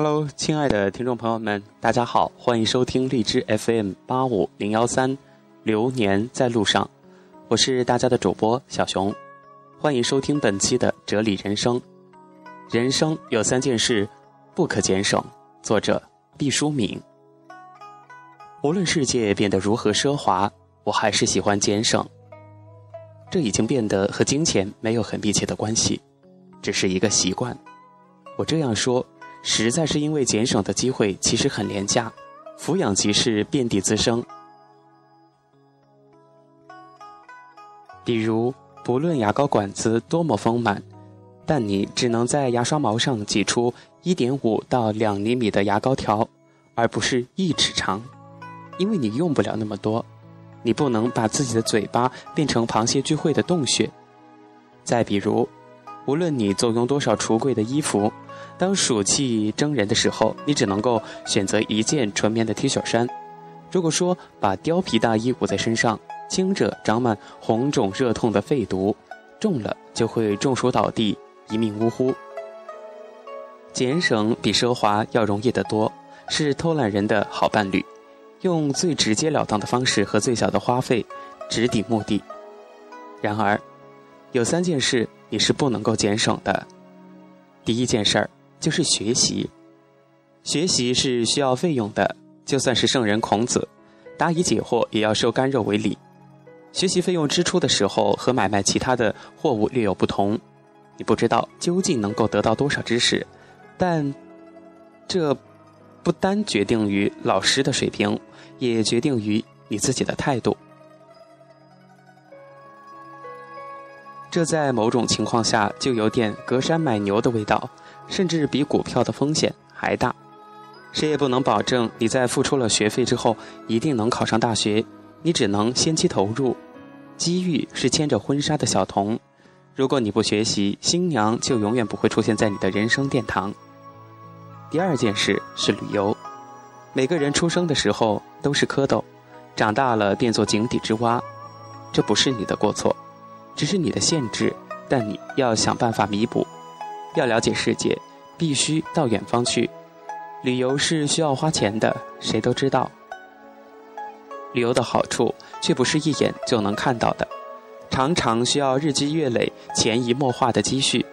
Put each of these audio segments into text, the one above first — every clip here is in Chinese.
Hello，亲爱的听众朋友们，大家好，欢迎收听荔枝 FM 八五零幺三，流年在路上，我是大家的主播小熊，欢迎收听本期的哲理人生。人生有三件事不可减省，作者毕淑敏。无论世界变得如何奢华，我还是喜欢减省。这已经变得和金钱没有很密切的关系，只是一个习惯。我这样说，实在是因为减省的机会其实很廉价，抚养即是遍地滋生。比如，不论牙膏管子多么丰满，但你只能在牙刷毛上挤出一点五到两厘米的牙膏条，而不是一尺长，因为你用不了那么多。你不能把自己的嘴巴变成螃蟹聚会的洞穴。再比如，无论你坐拥多少橱柜的衣服，当暑气蒸人的时候，你只能够选择一件纯棉的 T 恤衫。如果说把貂皮大衣捂在身上，轻者长满红肿热痛的肺毒，重了就会中暑倒地，一命呜呼。俭省比奢华要容易得多，是偷懒人的好伴侣。用最直截了当的方式和最小的花费，直抵目的。然而，有三件事你是不能够减省的。第一件事儿就是学习，学习是需要费用的。就算是圣人孔子，答疑解惑也要收干肉为礼。学习费用支出的时候和买卖其他的货物略有不同。你不知道究竟能够得到多少知识，但这。不单决定于老师的水平，也决定于你自己的态度。这在某种情况下就有点隔山买牛的味道，甚至比股票的风险还大。谁也不能保证你在付出了学费之后一定能考上大学，你只能先期投入。机遇是牵着婚纱的小童，如果你不学习，新娘就永远不会出现在你的人生殿堂。第二件事是旅游。每个人出生的时候都是蝌蚪，长大了变作井底之蛙，这不是你的过错，只是你的限制。但你要想办法弥补。要了解世界，必须到远方去。旅游是需要花钱的，谁都知道。旅游的好处却不是一眼就能看到的，常常需要日积月累、潜移默化的积蓄。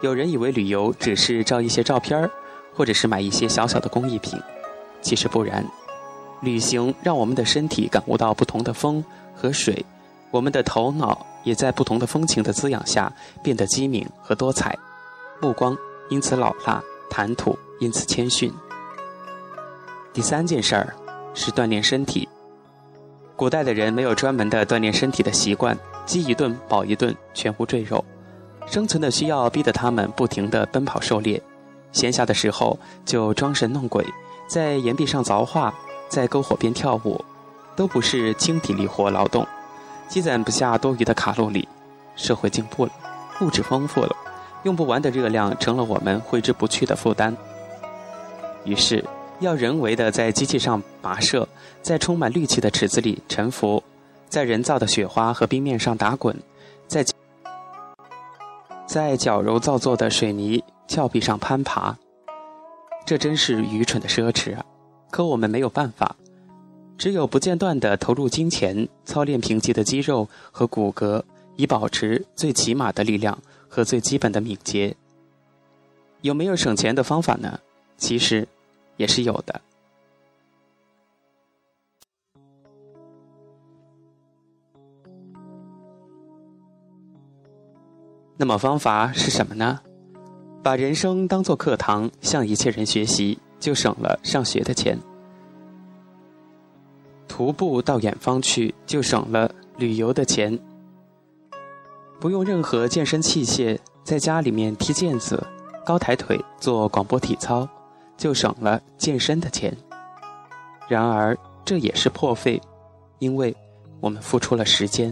有人以为旅游只是照一些照片儿。或者是买一些小小的工艺品，其实不然。旅行让我们的身体感悟到不同的风和水，我们的头脑也在不同的风情的滋养下变得机敏和多彩，目光因此老辣，谈吐因此谦逊。第三件事儿是锻炼身体。古代的人没有专门的锻炼身体的习惯，饥一顿饱一顿，全无赘肉，生存的需要逼得他们不停地奔跑狩猎。闲暇的时候就装神弄鬼，在岩壁上凿画，在篝火边跳舞，都不是轻体力活劳动，积攒不下多余的卡路里。社会进步了，物质丰富了，用不完的热量成了我们挥之不去的负担。于是，要人为的在机器上跋涉，在充满氯气的池子里沉浮，在人造的雪花和冰面上打滚，在在矫揉造作的水泥。峭壁上攀爬，这真是愚蠢的奢侈啊！可我们没有办法，只有不间断地投入金钱，操练贫瘠的肌肉和骨骼，以保持最起码的力量和最基本的敏捷。有没有省钱的方法呢？其实，也是有的。那么方法是什么呢？把人生当做课堂，向一切人学习，就省了上学的钱；徒步到远方去，就省了旅游的钱；不用任何健身器械，在家里面踢毽子、高抬腿、做广播体操，就省了健身的钱。然而，这也是破费，因为我们付出了时间。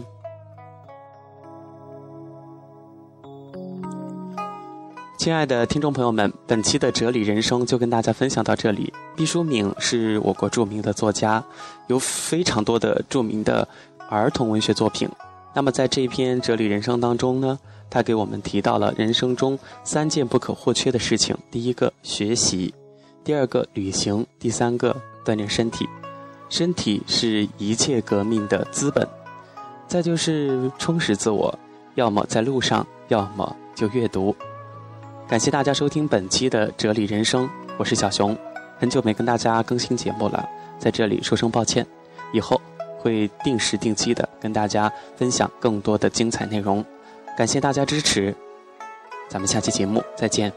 亲爱的听众朋友们，本期的哲理人生就跟大家分享到这里。毕淑敏是我国著名的作家，有非常多的著名的儿童文学作品。那么在这篇哲理人生当中呢，他给我们提到了人生中三件不可或缺的事情。第一个，学习，第二个旅行，第三个锻炼身体。身体是一切革命的资本。再就是充实自我，要么在路上，要么就阅读。感谢大家收听本期的哲理人生，我是小熊。很久没跟大家更新节目了，在这里说声抱歉。以后会定时定期的跟大家分享更多的精彩内容。感谢大家支持，咱们下期节目再见。